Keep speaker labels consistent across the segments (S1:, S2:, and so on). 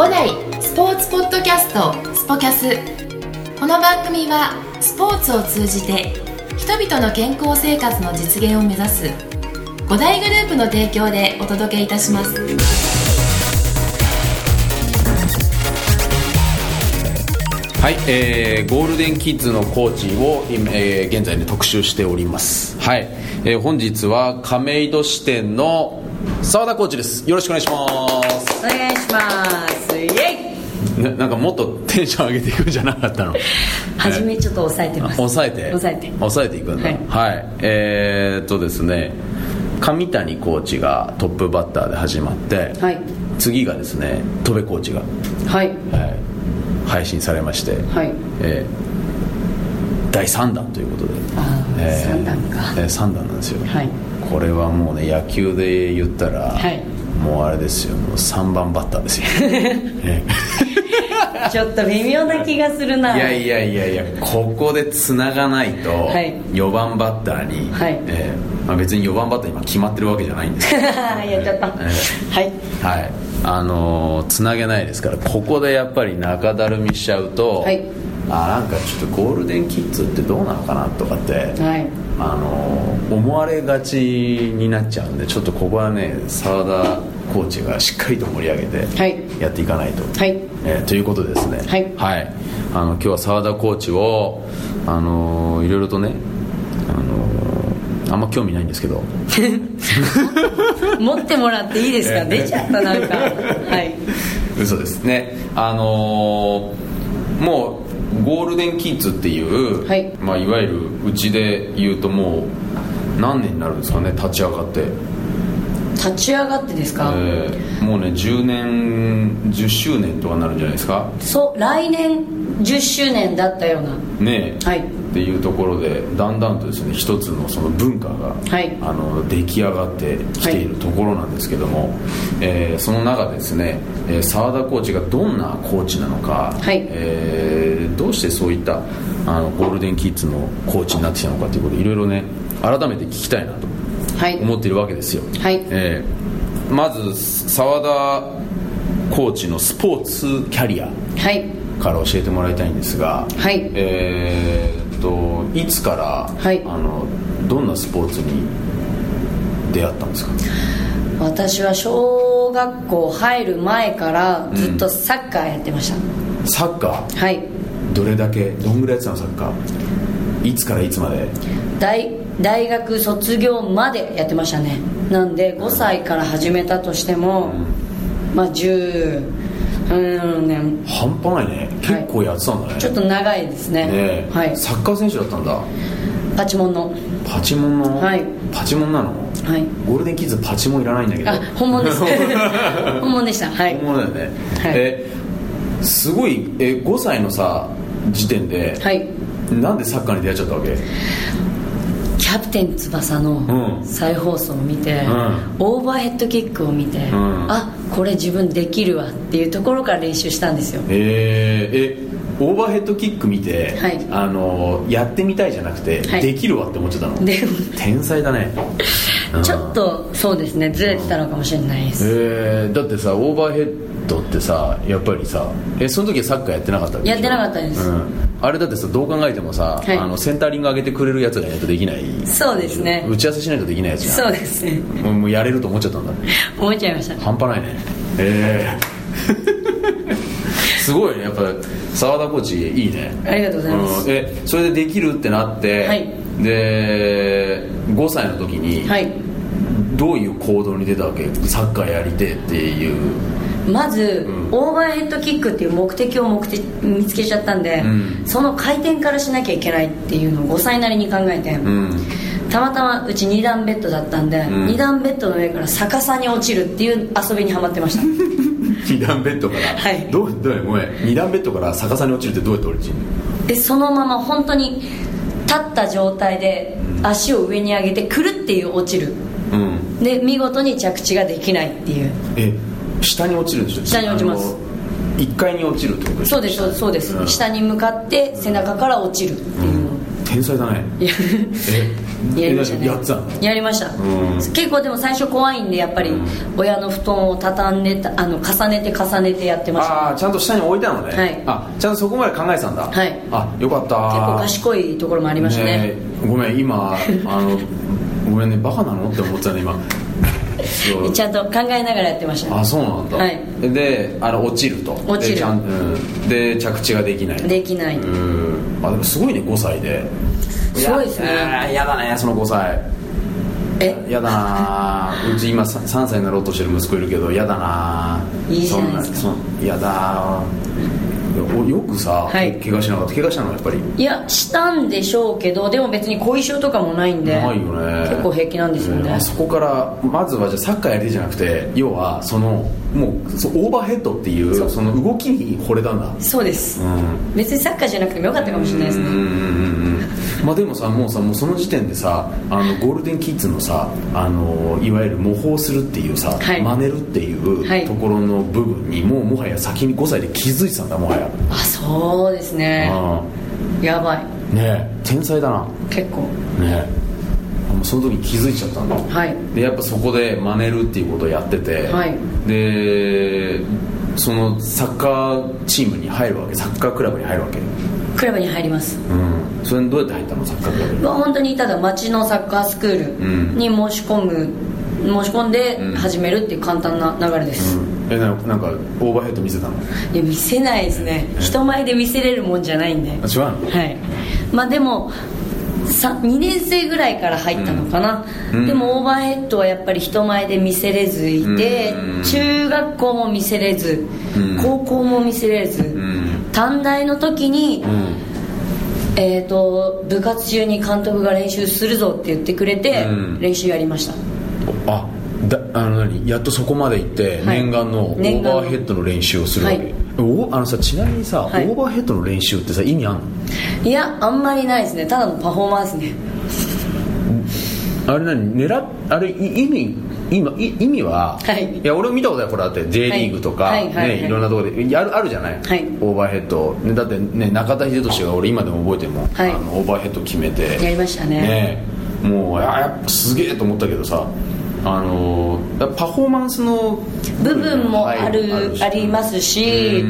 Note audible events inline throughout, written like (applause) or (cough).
S1: 五代スポーツポッドキャストスポキャス。この番組はスポーツを通じて人々の健康生活の実現を目指す五大グループの提供でお届けいたします。
S2: はい、えー、ゴールデンキッズのコーチを今、えー、現在ね特集しております。はい、えー、本日は亀戸支店の澤田コーチです。よろしくお願いします。
S3: お願いします
S2: ななんかもっとテンション上げていくんじゃなかったの？(laughs)
S3: 初めちょっと抑えてます。
S2: 抑えて？
S3: 抑えて。
S2: 抑えていくんだ。
S3: はい。
S2: はい、えー、っとですね上谷コーチがトップバッターで始まって、
S3: はい。
S2: 次がですね戸部コーチが、
S3: はい。
S2: はい、配信されまして、
S3: はい。
S2: えー第3弾ということで。
S3: あー
S2: えー
S3: 三弾か。
S2: えー三弾なんですよ、
S3: はい。
S2: これはもうね野球で言ったら、
S3: はい。
S2: もうあれですよ。もう3番バッターですよ、(laughs) え
S3: ちょっと微妙な気がするな。
S2: ーいやいやいやいやここでつながないと、
S3: はい。
S2: 4番バッターに、
S3: はい。
S2: えーまあ、別に4番バッター今決まってるわけじゃないんです。(laughs) けど
S3: やっちゃった。
S2: え
S3: はい。
S2: はい。あのーつなげないですからここでやっぱり中だるみしちゃうと、
S3: はい。
S2: あなんかちょっとゴールデンキッズってどうなのかなとかって、
S3: はい。
S2: あのー思われがちになっちゃうんでちょっとここはね澤田コーチがしっかりと盛り上げて
S3: はい。
S2: やっていかないと、
S3: はい
S2: えーということでですね
S3: はい。
S2: あの今日は澤田コーチをあのーいろいろとねあのーあんま興味ないんですけど。(laughs)
S3: 持ってもらっていいですか？
S2: ええ
S3: 出ちゃったなんか。(laughs) はい。
S2: 嘘ですね。あのーもうゴールデンキッズっていう、
S3: はい。
S2: まあ、いわゆるうちで言うともう何年になるんですかね立ち上がって、
S3: 立ち上がってですか、
S2: えーもうね10年10周年とかなるんじゃないですか？
S3: そう来年10周年だったような。
S2: ねえ。
S3: はい。
S2: っていうところでだんだんとですね一つのその文化が、
S3: はい。
S2: あの出来上がってきているところなんですけども、えーその中でですねえー澤、田コーチがどんなコーチなのか、
S3: はい。
S2: えーどうしてそういったあのゴールデンキッズのコーチになってきたのかということでいろいろね改めて聞きたいなと。
S3: はい
S2: 思っているわけですよ、
S3: はい。
S2: えーまず澤田コーチのスポーツキャリア
S3: はい。
S2: から教えてもらいたいんですが、
S3: はい。
S2: えーっといつから、
S3: はい。
S2: あのどんなスポーツに出会ったんですか？
S3: 私は小学校入る前からずっとサッカーやってました、
S2: サッカ
S3: はい。
S2: ーどれだけ？どんぐらいやってたのサッカー？いつからいつまで？
S3: 大大学卒業までやってましたね。なんで5歳から始めたとしても、まあ10うんね。
S2: 半端ないね。結構やってたんだね、
S3: ちょっと長いですね。
S2: ねえ。
S3: はい。
S2: サッカー選手だったんだ。
S3: パチモンの。
S2: パチモンの、
S3: はい。
S2: パチモンなの？
S3: はい。
S2: ゴールデンキッズパチモンいらないんだけど。
S3: あ本物です (laughs) 本物でした。はい。
S2: 本物だよね、
S3: はい。
S2: えすごいえ5歳のさ時点で、
S3: はい。
S2: なんでサッカーに出会っちゃったわけ？
S3: キャプテン翼
S2: う
S3: の
S2: ん。
S3: 再放送を見て、
S2: うん。
S3: オーバーヘッドキックを見て、
S2: ん。
S3: あこれ自分できるわっていうところから練習したんですよ。
S2: えー、えオーバーヘッドキック見て、
S3: はい。
S2: あのやってみたいじゃなくて、
S3: はい。
S2: できるわって思っちゃったの？
S3: で
S2: 天才だね。うん。
S3: ちょっとそうですねずれてたのかもしれないです、
S2: えー、だってさオーバーヘッドってさやっぱりさえその時はサッカーやってなかった
S3: やってなかったです。
S2: うん、あれだってさどう考えてもさ、
S3: はい。
S2: あのセンタリング上げてくれるやつがいないとできない。
S3: そうですね。
S2: 打ち合わせしないとできないやつじゃん。
S3: そうですね。
S2: もうやれると思っちゃったんだ。
S3: 思っちゃいました。
S2: 半端ないね。ええ。(laughs) すごいね。やっぱ澤田コーチいいね。
S3: ありがとうございます。
S2: ん。えそれでできるってなって、
S3: はい。
S2: で5歳の時に、
S3: はい
S2: どういう行動に出たわけ？サッカーやりてえっていう。
S3: まず、
S2: うん。
S3: オーバーヘッドキックっていう目的を目的見つけちゃったんで、
S2: うん。
S3: その回転からしなきゃいけないっていうのを5歳なりに考えて、
S2: うん。
S3: たまたまうち2段ベッドだったんで、
S2: ん。
S3: 2段ベッドの上から逆さに落ちるっていう遊びにはまってました。(laughs)
S2: 2段ベッドから、
S3: はい。
S2: どうどうやごめん。2段ベッドから逆さに落ちるってどうやって落ちるの？
S3: でそのまま本当に立った状態で足を上に上げてくるっていう落ちる。
S2: うん
S3: で見事に着地ができないっていう。
S2: え下に落ちるんでしょ？
S3: 下に落ちます。
S2: 1階に落ちるってこと
S3: そうですそうですそうです、
S2: うん。
S3: 下に向かって背中から落ちるっていうの、
S2: 天才だね。
S3: いや。りましたね。
S2: やってた。の
S3: やりました。
S2: ん。
S3: 結構でも最初怖いんでやっぱり。親の布団を畳んでたあの重ねて重ねてやってました。
S2: ああちゃんと下に置いたのね、
S3: はい。
S2: あちゃんとそこまで考えてたんだ。
S3: はい。
S2: あよかった。
S3: 結構賢いところもありましたね。
S2: ねえ。ごめん今あのごめんねバカなの？って思ってたね今。(laughs)
S3: ちゃんと考えながらやってました
S2: あそうなんだ、
S3: はい。
S2: であの落ちると。
S3: 落ちる。
S2: でちゃん、うん、で着地ができない
S3: できない。
S2: うん。あでもすごいね5歳で。す
S3: ごいですね。
S2: ややだねその5歳。
S3: え？
S2: やだな。うち今 3, 3歳になろうとしてる息子いるけどやだな。い
S3: いじゃないですか。
S2: やだ。およくさ、
S3: はい。
S2: 怪我しなかった。怪我したのやっぱり。
S3: いやしたんでしょうけどでも別に後遺症とかもないんで
S2: ないよね。
S3: 結構平気なんですよね。
S2: あそこからまずはじゃあサッカーやりじゃなくて要はそのもうそうオーバーヘッドっていう
S3: そ
S2: の動きに惚れたんだ。
S3: そうです、
S2: ん。
S3: 別にサッカーじゃなくてもよかったかもしれないですね。
S2: うんうんうんうんまあでもさもうさもうその時点でさあのゴールデンキッズのさあのいわゆる模倣するっていうさ、
S3: はい。
S2: 真似るっていう
S3: はい。
S2: ところの部分にもうもはや先に5歳で気づいてたんだもはや
S3: あそうですね。
S2: あ
S3: やばい。
S2: あねえ。天才だな。
S3: 結構。
S2: ねえ。あもうその時に気づいちゃったんだ。
S3: はい。
S2: でやっぱそこで真似るっていうことをやってて、
S3: はい。
S2: でそのサッカーチームに入るわけサッカークラブに入るわけ。
S3: クラブに入ります。
S2: うん。それにどうやって入ったのサッカークラブに？
S3: まあ本当にただ町のサッカースクールに申し込む、申し込んで始めるっていう簡単な流れです、
S2: えななんかオーバーヘッド見せたの？
S3: いや見せないですね。人前で見せれるもんじゃないんで。
S2: あ違うの？
S3: はい。まあでもさ2年生ぐらいから入ったのかな、
S2: うん。
S3: でもオーバーヘッドはやっぱり人前で見せれずいて、
S2: うん。
S3: 中学校も見せれず、
S2: うん。
S3: 高校も見せれず、
S2: ん。
S3: 短大の時に、
S2: うん。
S3: えー、と部活中に監督が練習するぞって言ってくれて、
S2: うん。
S3: 練習やりました
S2: あだあの何やっとそこまで行って、
S3: はい。
S2: 念願のオーバーヘッドの練習をするわけ、
S3: はい。
S2: おあのさちなみにさ、
S3: はい。
S2: オーバーヘッドの練習ってさ意味あんの？
S3: いやあんまりないですね。ただのパフォーマンスね。
S2: あれ何狙っあれい意味今い意味は、
S3: はい。
S2: や俺も見たことあるこれだって J リーグとか、
S3: はいはい
S2: ね、いろんなところでやるあるじゃない、
S3: はい。
S2: オーバーヘッド、ね、だって、ね、中田英寿が俺今でも覚えてるもあのオーバーヘッド決めて。
S3: やりましたね。
S2: ね。もうあやっぱすげえと思ったけどさあのーパフォーマンスの
S3: 部分もある、
S2: し。
S3: ありますし、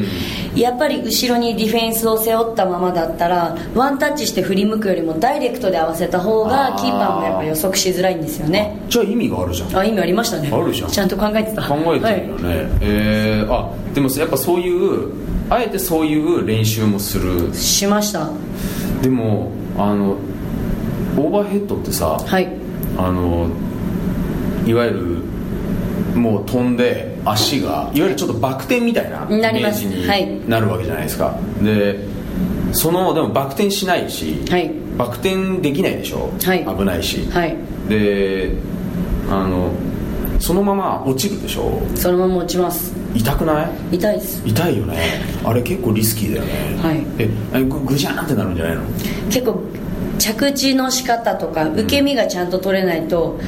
S3: やっぱり後ろにディフェンスを背負ったままだったらワンタッチして振り向くよりもダイレクトで合わせた方がキーパーもやっぱ予測しづらいんですよね。
S2: じゃあ意味があるじゃん。
S3: あ意味ありましたね。
S2: あるじゃん。
S3: ちゃんと考えてた。
S2: 考えてるよね、えー、あでもやっぱそういうあえてそういう練習もする。
S3: はい、しました。
S2: でもあのオーバーヘッドってさ
S3: はい。
S2: あのいわゆるもう飛んで足がいわゆるちょっとバク転みたいなイメージ
S3: はい。
S2: になるわけじゃないですか、でそのでもバク転しないし、
S3: はい。
S2: バク転できないでしょ、
S3: はい。
S2: 危ないし、
S3: はい。
S2: であのそのまま落ちるでしょ？
S3: そのまま落ちます。
S2: 痛くない？
S3: 痛いです。
S2: 痛いよね。あれ結構リスキーだよね。
S3: はい。
S2: えあれぐぐじゃーんってなるんじゃないの？
S3: 結構着地の仕方とか受け身がちゃんと取れないと、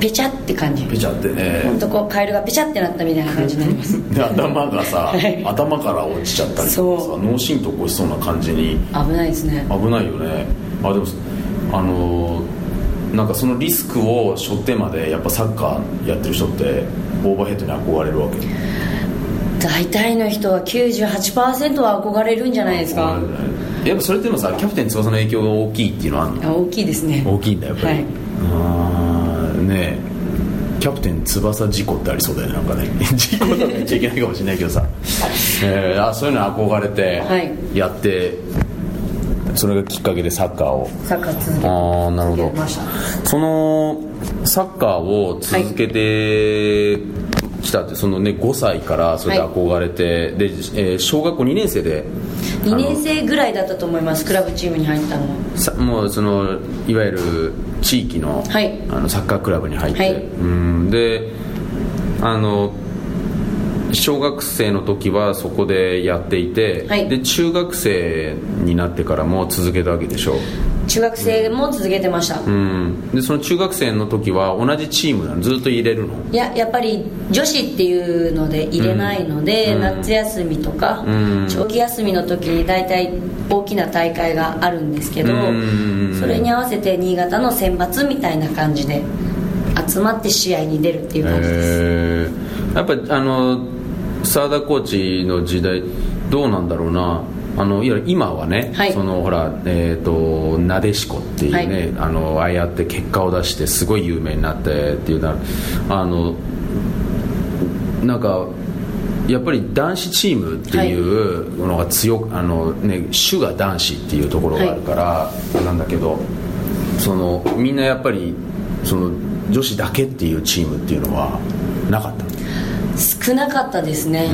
S3: ペチャって感じ。
S2: ペチャってね
S3: 本当こうカエルがペチャってなったみたいな感じになります。(laughs)
S2: で頭がさ、
S3: はい。
S2: 頭から落ちちゃったりとかさ脳震盪起こしそうな感じに。
S3: 危ないですね。
S2: 危ないよね。あでもあのーなんかそのリスクを背負ってまでやっぱサッカーやってる人ってオーバーヘッドに憧れるわけ。
S3: 大体の人は98%は憧れるんじゃないですか。
S2: やっぱそれっていうのはさキャプテン翼の影響が大きいっていうのはあるの？
S3: あ大きいですね。
S2: 大きいんだやっぱり、
S3: はい
S2: ねえキャプテン翼事故ってありそうだよねなんかね。(laughs) 事故とか言っちゃいけないかもしれないけどさ、えーあそういうの憧れて
S3: はい。
S2: やって、それがきっかけでサッカーを。
S3: サッカー続け
S2: ああなるほど。そのサッカーを続けてきたって、そのね5歳からそれで憧れて、で、えー小学校2年生で
S3: 2年生ぐらいだったと思いますクラブチームに入ったのは。
S2: さもうそのいわゆる地域の,、
S3: はい。
S2: あのサッカークラブに入って、
S3: はい。
S2: うんであの小学生の時はそこでやっていて、
S3: はい。
S2: で中学生になってからも続けたわけでしょ
S3: 中学生も続けてました、
S2: うん。でその中学生の時は同じチームなの？ずっと入れるの？
S3: いややっぱり女子っていうので入れないので、
S2: うん。
S3: 夏休みとか、
S2: うん。
S3: 長期休みの時に大体大きな大会があるんですけど、
S2: うん
S3: それに合わせて新潟の選抜みたいな感じで集まって試合に出るっていう感じです、
S2: やっぱりあの澤田コーチの時代どうなんだろうな？あのいわゆる今はね、
S3: はい。
S2: そのほら、えー、となでしこっていうね、
S3: はい。
S2: あのああやって結果を出してすごい有名になってっていうなあのなんかやっぱり男子チームっていうのが強く、あのね、主が男子っていうところがあるから、なんだけどそのみんなやっぱりその女子だけっていうチームっていうのはなかった
S3: 少なかったですね。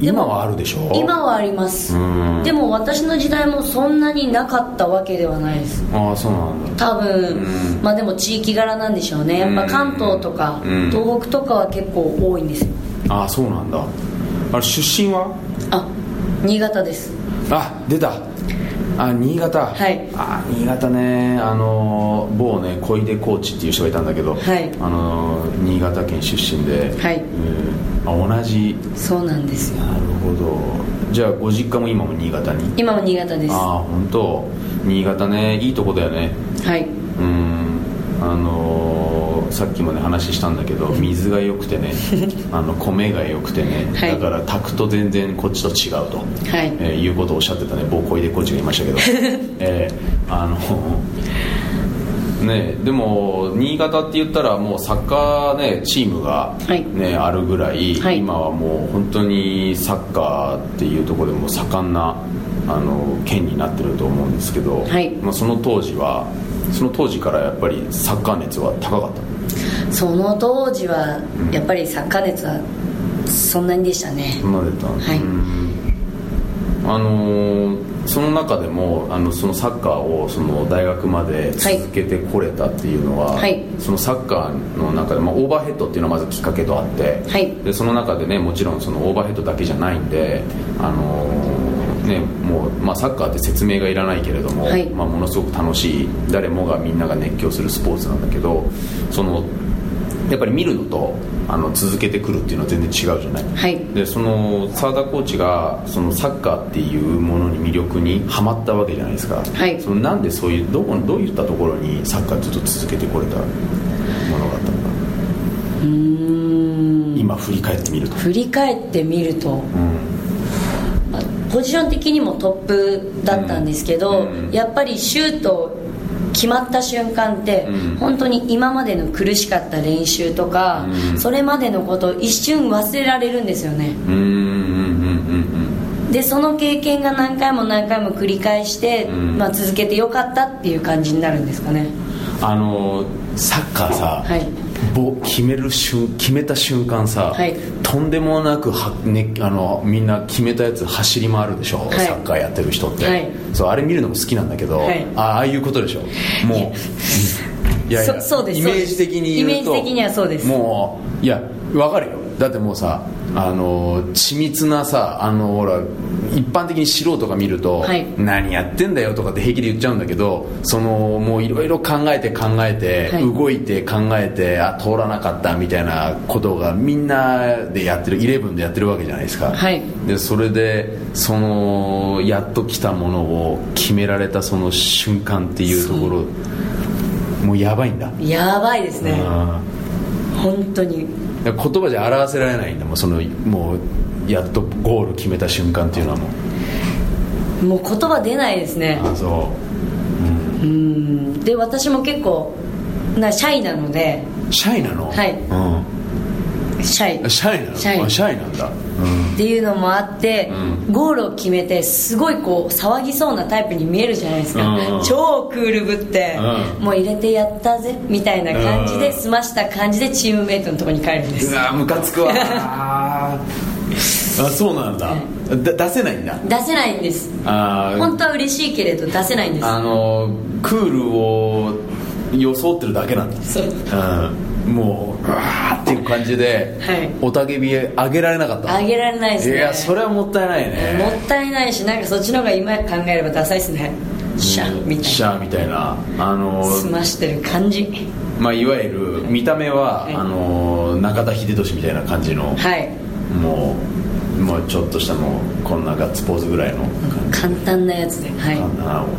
S2: 今はあるでしょ？
S3: 今はあります。
S2: うん。
S3: でも私の時代もそんなになかったわけではないです。
S2: ああそうなんだ。
S3: 多分、
S2: うん。
S3: まあでも地域柄なんでしょうね。やっぱ関東とか、
S2: うん。
S3: 東北とかは結構多いんですよ。
S2: ああそうなんだ。あれ出身は？
S3: あ新潟です。
S2: あ出たあ新潟。
S3: はい。
S2: あ新潟ね。あの某ね小出コーチっていう人がいたんだけど、
S3: はい。
S2: あの新潟県出身で、
S3: はい。
S2: うん。あ同じ。
S3: そうなんですよ。
S2: なるほど。じゃあご実家も今も新潟に？
S3: 今も新潟です。
S2: あ
S3: は
S2: あ本当。新潟ねいいとこだよね。
S3: い。
S2: うん。あのーさっきもね話したんだけど水が良くてね (laughs) あの米が良くてね、
S3: はい。
S2: だから炊くと全然こっちと違うと、
S3: はい。
S2: えーいうことをおっしゃってたね某小出コーチがいましたけど。(laughs) えーあのねでも新潟って言ったらもうサッカーねチームが、
S3: はい。
S2: ねあるぐらい、
S3: はい。
S2: 今はもう本当にサッカーっていうところでも盛んなあの県になってると思うんですけど、
S3: はい。
S2: まあ、その当時はその当時からやっぱりサッカー熱は高かった
S3: その当時はやっぱりサッカー熱はそんなにでしたね。
S2: そんなだった
S3: はい。
S2: うん。あのーその中でもあのそのサッカーをその大学まで続けてこれたっていうのは、
S3: はい。
S2: そのサッカーの中で、まあ、オーバーヘッドっていうのがまずきっかけとあって、
S3: はい。
S2: でその中でねもちろんそのオーバーヘッドだけじゃないんであのーねもう、まあ、サッカーって説明がいらないけれども、
S3: はい。
S2: まあ、ものすごく楽しい誰もがみんなが熱狂するスポーツなんだけどそのやっぱり見るのとあの続けてくるっていうのは全然違うじゃない、
S3: はい。
S2: でその澤田コーチがそのサッカーっていうものに魅力にはまったわけじゃないですか、
S3: はい。
S2: そのなんでそういうどこどういったところにサッカーずっと続けてこれたものがあったのか、
S3: うーん。
S2: 今振り返ってみると、
S3: 振り返ってみると。
S2: うん。
S3: まあポジション的にもトップだったんですけど、
S2: うん。
S3: やっぱりシュート決まった瞬間って、
S2: うん。
S3: 本当に今までの苦しかった練習とか、
S2: うん。
S3: それまでのことを一瞬忘れられるんですよね。でその経験が何回も何回も繰り返して、
S2: うん。
S3: まあ、続けてよかったっていう感じになるんですかね。
S2: うんあのサッカーさ、
S3: はい。
S2: ぼ決める瞬決めた瞬間さ、
S3: はい。
S2: とんでもなくは、ね、あのみんな決めたやつ走り回るでしょ、
S3: はい。
S2: サッカーやってる人って、
S3: はい。
S2: そうあれ見るのも好きなんだけど、
S3: はい。
S2: あああいうことでしょ。もういやいや
S3: そそうです。
S2: イメージ的に言うと
S3: イメージ的にはそうです。
S2: もういやわかるよ。だってもうさあの緻密なさあのほら一般的に素人が見ると、
S3: はい。
S2: 何やってんだよとかって平気で言っちゃうんだけどそのもういろいろ考えて考えて、
S3: はい。
S2: 動いて考えてあ通らなかったみたいなことがみんなでやってる11でやってるわけじゃないですか、
S3: はい。
S2: でそれでそのやっと来たものを決められたその瞬間っていうところもうやばいんだ。
S3: やばいですね。
S2: あ
S3: 本当に。
S2: ー言葉じゃ表せられないんだ。もうそのもうやっとゴール決めた瞬間っていうのはもう。
S3: もう言葉出ないですね。
S2: あそう。
S3: うん。で私も結構なシャイなので。
S2: シャイなの？
S3: はい。
S2: うん。
S3: シャイ。
S2: シャイなの？
S3: シャイ。
S2: あシャイなんだ、うん
S3: っていうのもあって、
S2: う
S3: ゴールを決めてすごいこう騒ぎそうなタイプに見えるじゃないですか、
S2: うん。
S3: 超クールぶって、
S2: うん。
S3: もう入れてやったぜみたいな感じで
S2: うん。
S3: 済ました感じでチームメイトのところに帰るんです。
S2: うわムカつくわ。(laughs) あそうなんだ。だ出せない。んだ
S3: 出せないんです
S2: あー
S3: 本当は嬉しいけれど出せないんです。
S2: あのクー。ルを装ってるだけなんだ
S3: そう
S2: うんもううわーっていう感じで、
S3: はい。
S2: おたけび上げられなかった。
S3: あげられないですね。
S2: いやそれはもったいない
S3: も
S2: ね
S3: ったいないしなんかそっちの方が今考えればダサいですね。シャーみたい
S2: シャーみたいな。あの
S3: な済ましてる感じ。
S2: まあ、いわゆる見た目は、
S3: はい。
S2: あの中田英寿みたいな感じの、
S3: はい。
S2: もうもうちょっとしたもうこんなガッツポーズぐらいの
S3: 簡単なやつではい。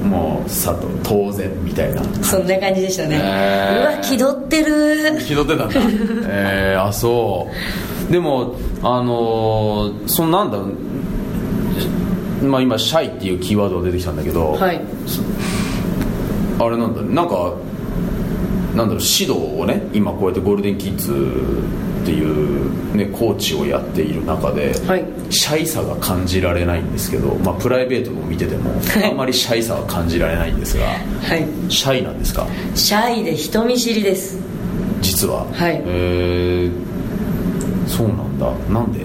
S2: もうさと当然みたいな。
S3: そんな感じでしたね、
S2: へー
S3: うわ気取ってる。
S2: 気取ってたんだ。(laughs) えー、あそう。でもあのーそのなんだまあ今「シャイ」っていうキーワードが出てきたんだけど、
S3: はい。
S2: あれなんだなんかなんだろう指導をね今こうやってゴールデンキッズっていう、ね、コーチをやっている中で、
S3: はい。
S2: シャイさが感じられないんですけど、まあ、プライベートも見てても
S3: はい。
S2: あんまりシャイさは感じられないんですが
S3: はい。
S2: シャイなんですか？
S3: シャイで人見知りです。
S2: 実は？
S3: はい。
S2: えー、そうなんだ。なんで？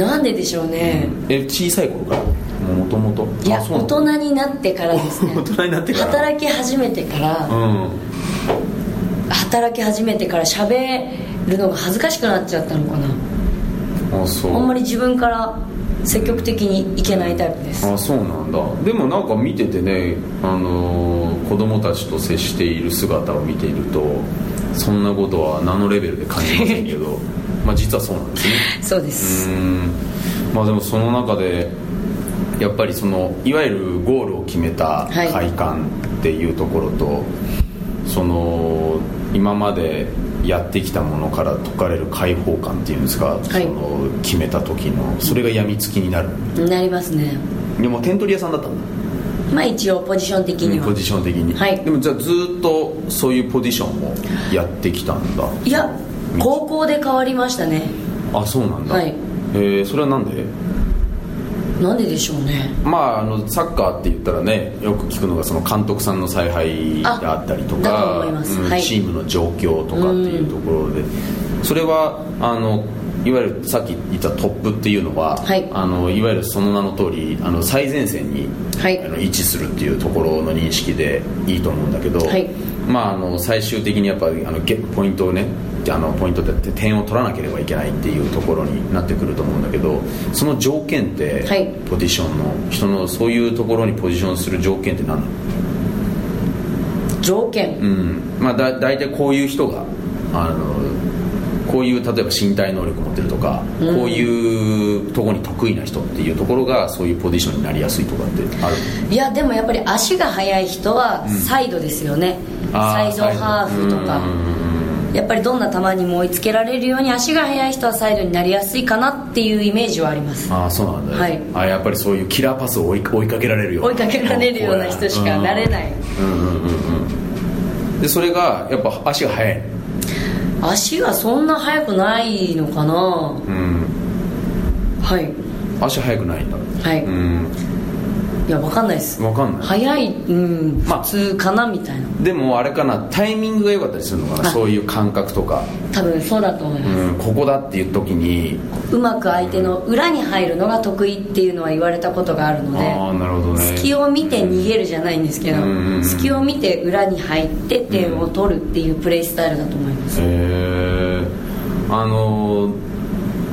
S3: なんででしょうね、
S2: え小さい頃から？もともと
S3: いや大人になってからですね。(laughs)
S2: 大人になってから。
S3: 働き始めてから、
S2: うん。
S3: 働き始めてから喋るのが恥ずかしくなっちゃったのかな
S2: あそう
S3: あんまり自分から積極的にいけないタイプです
S2: あそうなんだでもなんか見ててね、あのー子供たちと接している姿を見ているとそんなことは何のレベルで感じませんけどまあ実はそうなんですね
S3: そうです
S2: ーんまあでもその中でやっぱりそのいわゆるゴールを決めた快感っていうところと、その今までやってきたものから解かれる解放感っていうんですか、
S3: い
S2: その決めた時のそれが病みつきになる。
S3: なりますね。
S2: でも点取り屋さんだったんだ。
S3: まあ一応ポジション的には。
S2: ポジション的に、
S3: はい。
S2: でもじゃあずっとそういうポジションをやってきたんだ。
S3: いや高校で変わりましたね。
S2: あそうなんだ、
S3: はい。
S2: えーそれはなんで？
S3: なんででしょうね。
S2: まあ、あのサッカーって言ったらねよく聞くのがその監督さんの采配であったりとかチームの状況とかっていうところで。それはあのいわゆるさっき言ったトップっていうのは、
S3: はい。
S2: あのいわゆるその名の通りあの最前線に、
S3: はい。
S2: あの位置するっていうところの認識でいいと思うんだけど、
S3: はい。
S2: まあ、あの最終的にやっぱりあのゲポイントをねあのポイントで点を取らなければいけないっていうところになってくると思うんだけどその条件って、
S3: はい。
S2: ポジションの人のそういうところにポジションする条件って何
S3: 条件。
S2: うん。まあだ大体こういう人があのこういう例えば身体能力を持ってるとか、こういうところに得意な人っていうところがそういうポジションになりやすいとかってある？
S3: いやでもやっぱり足が速い人はサイドですよね、サイドハーフとかやっぱりどんな球にも追いつけられるように足が速い人はサイドになりやすいかなっていうイメージはあります。
S2: ああそうなんだ。ね、
S3: はい。
S2: あやっぱりそういうキラーパスを追い追いかけられるような。
S3: 追いかけられるような人しかなれない。
S2: うんうんうんうんでそれがやっぱ足が速い。
S3: 足がそんな速くないのかな。
S2: うん。
S3: はい。
S2: 足速くないんだ。
S3: はい、い。
S2: うん
S3: や分かんないです。
S2: 分かんない。
S3: 速いうん
S2: まあ。
S3: 普通かなみたいな。
S2: でもあれかなタイミングが良かったりするのかな
S3: あ。
S2: そういう感覚とか、
S3: 多分そうだと思います、
S2: うん、ここだっていう時に。
S3: うまく相手の裏に入るのが得意っていうのは言われたことがあるので
S2: ああなるほどね。
S3: 隙を見て逃げるじゃないんですけど、
S2: うんうんうん
S3: 隙を見て裏に入って点を取るっていうプレースタイルだと思います、
S2: へえあの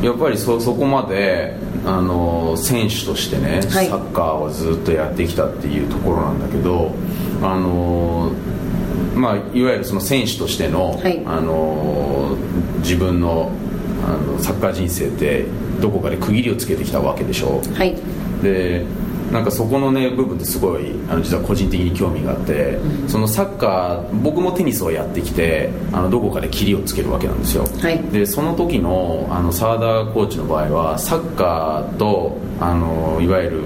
S2: やっぱりそそこまであの選手としてね、
S3: はい。
S2: サッカーをずっとやってきたっていうところなんだけどあのまあ、いわゆるその選手としての,、
S3: はい。
S2: あの自分のあのサッカー人生ってどこかで区切りをつけてきたわけでしょ。
S3: はい。
S2: でなんかそこのね部分ってすごいあの実は個人的に興味があって、そのサッカー僕もテニスをやってきてあのどこかで切りをつけるわけなんですよ、
S3: はい。
S2: でその時のあの澤田コーチの場合はサッカーとあのいわゆる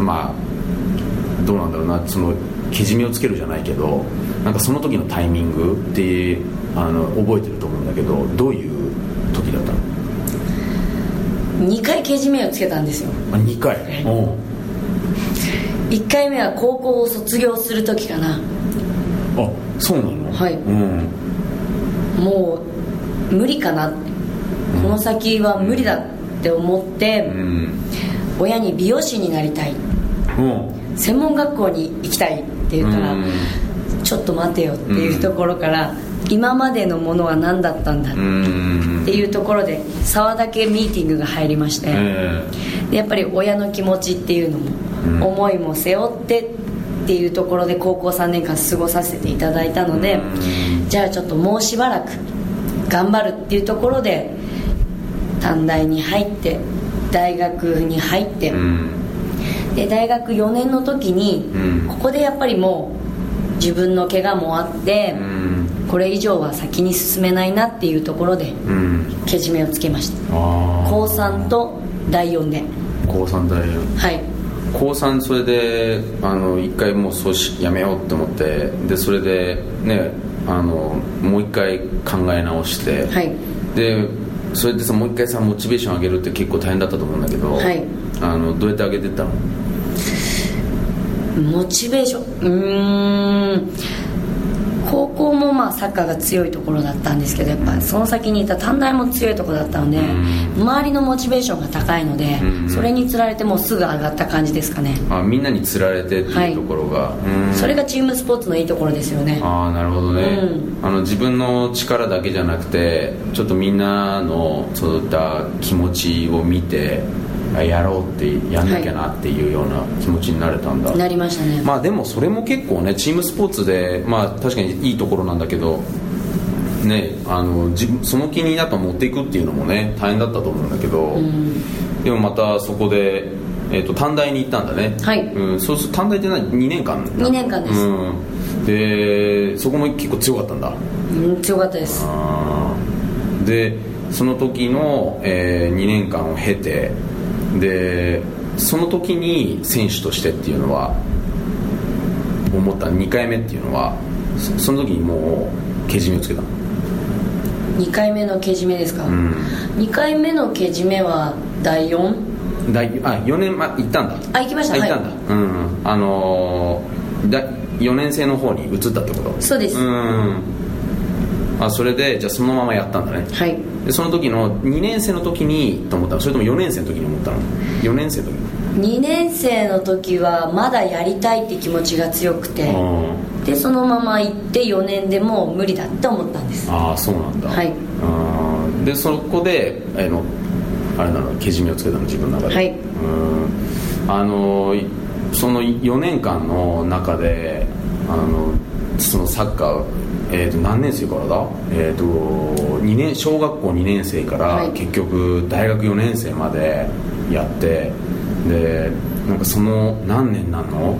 S2: まあどうなんだろうなそのけじめをつけるじゃないけどなんかその時のタイミングってあの覚えてると思うんだけどどういう時だったの
S3: ？2回けじめをつけたんですよ。
S2: あ2回。おう
S3: 1回目は高校を卒業する時かな。
S2: あそうなの？
S3: はい。
S2: うん。
S3: もう無理かなこの先は無理だって思って、
S2: うん。
S3: 親に美容師になりたい。
S2: うん。
S3: 専門学校に行きたいって言ったら、
S2: うん。
S3: ちょっと待てよっていうところから、今までのものは何だったんだっ
S2: うん。
S3: ていうところで沢田家ミーティングが入りまして、
S2: え
S3: でやっぱり親の気持ちっていうのも、
S2: うん。
S3: 思いも背負ってっていうところで高校3年間過ごさせていただいたのでじゃあちょっともうしばらく頑張るっていうところで短大に入って大学に入って、で大学4年の時に、ここでやっぱりもう自分の怪我もあって、これ以上は先に進めないなっていうところで、けじめをつけました。高3と第4で。
S2: 高3第4
S3: はい。
S2: 高3それであの一回もうそうしやめようって思ってでそれでねあのもう一回考え直して、
S3: はい、
S2: でそれでさもう一回さモチベーション上げるって結構大変だったと思うんだけど、
S3: はい、
S2: あのどうやって上げてったの？
S3: モチベーション？うん高校もまあサッカーが強いところだったんですけどやっぱその先にいた短大も強いところだったので、周りのモチベーションが高いので、それにつられてもうすぐ上がった感じですかね。
S2: あみんなにつられてっていうところが、
S3: はい、それがチームスポーツのいいところですよね。
S2: ああなるほどね、うん、あの自分の力だけじゃなくてちょっとみんなのそういった気持ちを見てやろうってやんなきゃなっていうような気持ちになれたんだ、
S3: はい、なりましたね。
S2: まあでもそれも結構ねチームスポーツでまあ確かにいいところなんだけどねあのその気にやっぱ持っていくっていうのもね大変だったと思うんだけど、うん、でもまたそこで、えーと、短大に行ったんだね。
S3: はい、
S2: うん、そうすると短大って何？2年間。
S3: 2年間です、う
S2: ん、でそこも結構強かったんだ、
S3: うん、強かったです。
S2: でその時の、えー、2年間を経てでその時に選手としてっていうのは思った。2回目っていうのはその時にもうけじめをつけたの
S3: ？2回目のけじめですか、うん、2回目のけじめは第 4?
S2: 第あ4年、ま、行ったんだ。
S3: あ行きました。
S2: 行ったんだ、はい、うん。あのー、だ4年生の方に移ったってこと？
S3: そうです。
S2: うん。あそれでじゃあそのままやったんだね。
S3: はい
S2: でその時の2年生の時にと思ったの。それとも4年生の時に思ったの。4年生の時。
S3: 2年生の時はまだやりたいって気持ちが強くてでそのまま行って4年でもう無理だって思ったんです。
S2: ああそうなんだ。
S3: はい。
S2: あでそこであのあれなの。けじめをつけたの自分の中で。
S3: はい。
S2: うん。あのその4年間の中であのそのサッカーえー、と何年生からだ、えーと、2年小学校2年生から結局大学4年生までやってでなんかその何年なの？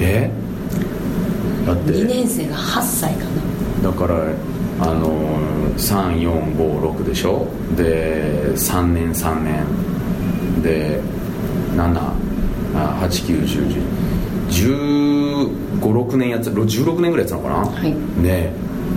S2: え？
S3: だって2年生が8歳か
S2: な。だからあの3456でしょ？で3年3年。で789101516年やつ16年ぐらいやってたのかな、
S3: はい、
S2: ね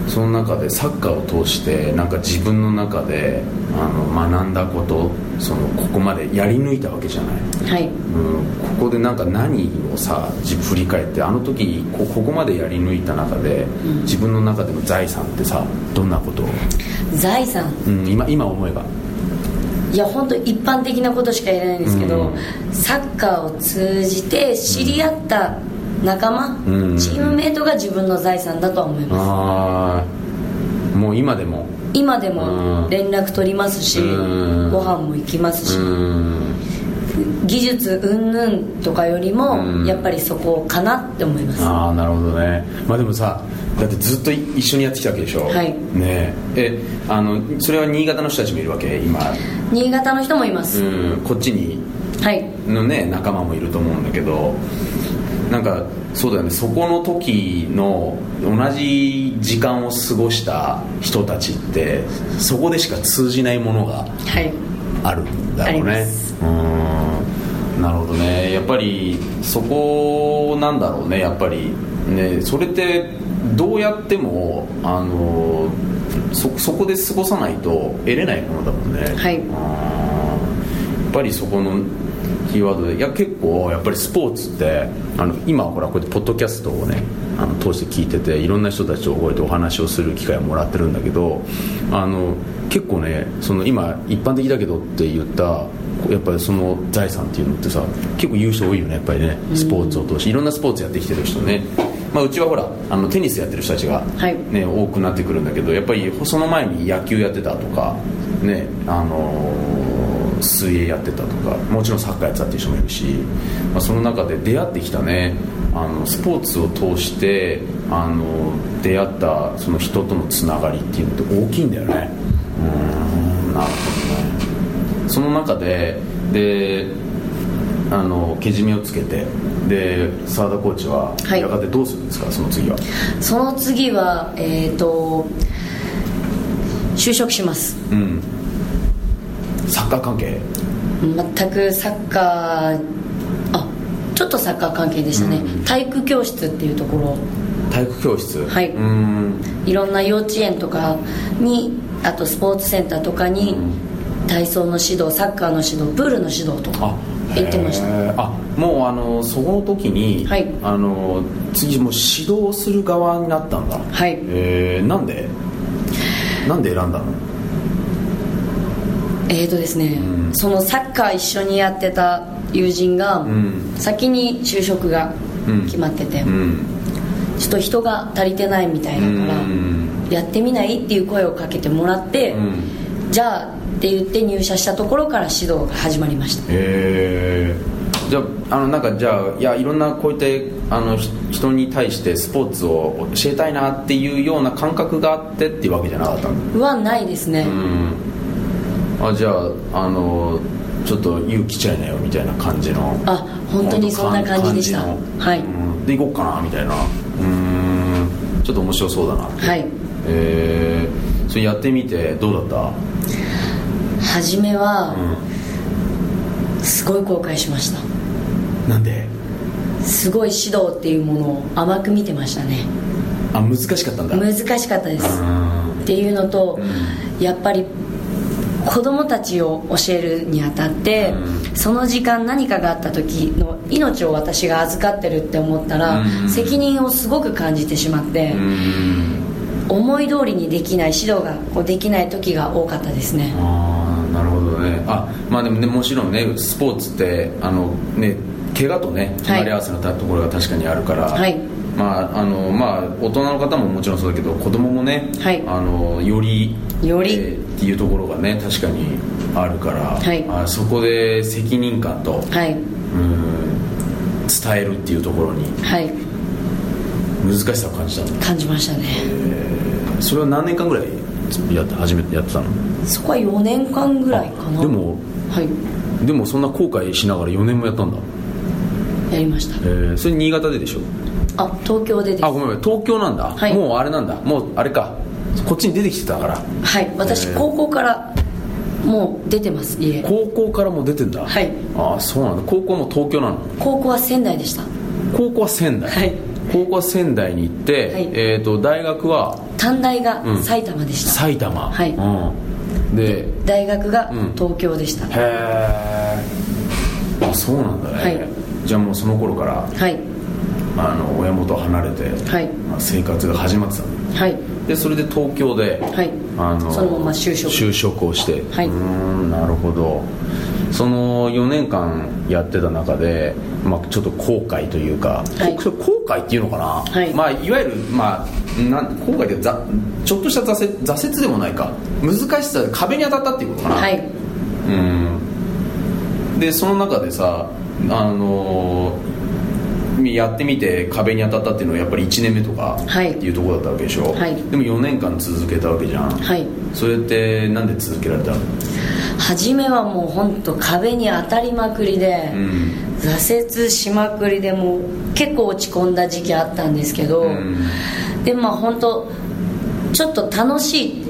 S2: その中でサッカーを通してなんか自分の中であの学んだことそのここまでやり抜いたわけじゃない、
S3: はい、
S2: うん、ここでなんか何をさ自振り返ってあの時こここまでやり抜いた中で、うん、自分の中での財産ってさどんなこと？を
S3: 財産、
S2: うん、今今思えば。
S3: いや本当一般的なことしか言えないんですけど、うん、サッカーを通じて知り合った、うん仲間、うん、チームメイトが自分の財産だとは思います。あ
S2: あもう今でも？
S3: 今でも連絡取りますしご飯も行きますし。技術云々とかよりもやっぱりそこかなって思います。
S2: ああなるほどね。まあでもさだってずっと一緒にやってきたわけでしょ？
S3: はい。
S2: ね。えあのそれは新潟の人たちもいるわけ？今。
S3: 新潟の人もいます。
S2: うん。こっちに
S3: はい。
S2: のね仲間もいると思うんだけどなんかそうだよね。そこの時の同じ時間を過ごした人たちってそこでしか通じないものがあるんだろうね、はい、うん。なるほどね。やっぱりそこなんだろうね。やっぱりね。それってどうやってもあのそそこで過ごさないと得れないものだもんね。
S3: はい。
S2: やっぱりそこのキーワードで。いや結構やっぱりスポーツってあの今ほらこうやってポッドキャストをねあの通して聞いてていろんな人たちをこうやってお話をする機会をもらってるんだけどあの結構ねその今一般的だけどって言ったやっぱりその財産っていうのってさ結構優勝多いよねやっぱりねスポーツを通して。いろんなスポーツやってきてる人ね、まあ、うちはほらあのテニスやってる人たちがね、はい、多くなってくるんだけどやっぱりその前に野球やってたとかねあのー水泳やってたとかもちろんサッカーやってたっていう人もいるし、まあ、その中で出会ってきたねあのスポーツを通してあの出会ったその人とのつながりっていうのって大きいんだよね。うんなるほどね。その中でであのけじめをつけてで澤田コーチはやがてどうするんですか、はい、その次は。
S3: その次はえっ、ー、と就職します。うん
S2: サッカー関係？
S3: 全くサッカーあちょっとサッカー関係でしたね、うん、体育教室っていうところ。
S2: 体育教室？
S3: はい。いろんな幼稚園とかにあとスポーツセンターとかに、体操の指導サッカーの指導プールの指導とか行ってました。
S2: あもうあのその時に、はい、あの次もう指導する側になったんだ。
S3: はい。
S2: えー、なんで？なんで選んだの？
S3: えーとですね、うん、そのサッカー一緒にやってた友人が、先に就職が決まってて、うん、ちょっと人が足りてないみたいだから、やってみないっていう声をかけてもらって、じゃあって言って入社したところから指導が始まりました。へ
S2: えじゃあのなんかじゃあいやいろんなこういったあの人に対してスポーツを教えたいなっていうような感覚があってっていうわけじゃなかった
S3: の？はないですね。うん
S2: あじゃああのちょっと勇気ちゃいなよみたいな感じの。
S3: あ本当にそんな感じでした。はい、う
S2: ん、で行こうかなみたいな。うん。ちょっと面白そうだな
S3: はい。
S2: えー、それやってみてどうだった？
S3: 初めは、すごい後悔しました。
S2: なんで？す
S3: ごい指導っていうものを甘く見てましたね。
S2: あ難しかったんだ。
S3: 難しかったです。っていうのと、うん、やっぱり子供たちを教えるにあたって、うん、その時間何かがあった時の命を私が預かってるって思ったら、うん、責任をすごく感じてしまって、思い通りにできない指導がこうできない時が多かったですね。
S2: なるほどね。あまあでもねもちろんねスポーツってあのね怪我とね隣り合わせのところが確かにあるから、はい、まああのまあ大人の方ももちろんそうだけど子供もね、はい、あのより
S3: より、え
S2: ー、っていうところがね確かにあるから、はい、あそこで責任感と、はい、うん伝えるっていうところに、はい、難しさを感じたの。
S3: 感じましたね、
S2: えー、それは何年間ぐらいやって初めてやってたの？
S3: そこは4年間ぐらいかな。
S2: でも、はい、でもそんな後悔しながら4年もやったんだ。
S3: やりました。
S2: えー、それ新潟ででしょ？
S3: あ東京でです。
S2: あごめん東京なんだ、はい、もうあれなんだ。もうあれか。こっちに出てきてたから。
S3: はい。私、高校からもう出てます家。
S2: 高校からも出てんだ。
S3: はい。
S2: ああそうなんだ。高校も東京なの？
S3: 高校は仙台でした。
S2: 高校は仙台？
S3: はい。
S2: 高校は仙台に行って、はい、えーと、大学は？
S3: 短大が埼玉でした、
S2: うん、埼玉。
S3: はい、うん、で大学が東京でした、うん、へ
S2: えあそうなんだね、はい、じゃあもうその頃から
S3: はい
S2: あの親元を離れて、はい。まあ、生活が始まってたはい。でそれで東京で、
S3: はい、あのそのまま就職。
S2: 就職をして。はい。うんなるほど。その4年間やってた中で、まあ、ちょっと後悔というか、はい、後悔っていうのかな、はい。まあ、いわゆる、まあ、なん後悔ってざちょっとした挫折挫折でもないか。難しさ壁に当たったっていうことかな？
S3: はい。
S2: うん。でその中でさあのやってみて壁に当たったっていうのはやっぱり1年目とかっていうところだったわけでしょ、はい、でも4年間続けたわけじゃん、
S3: はい、
S2: それってなんで続けられたの？
S3: 初めはもう本当壁に当たりまくりで、うん、挫折しまくりでもう結構落ち込んだ時期あったんですけど、うん、でもまあ本当ちょっと楽しい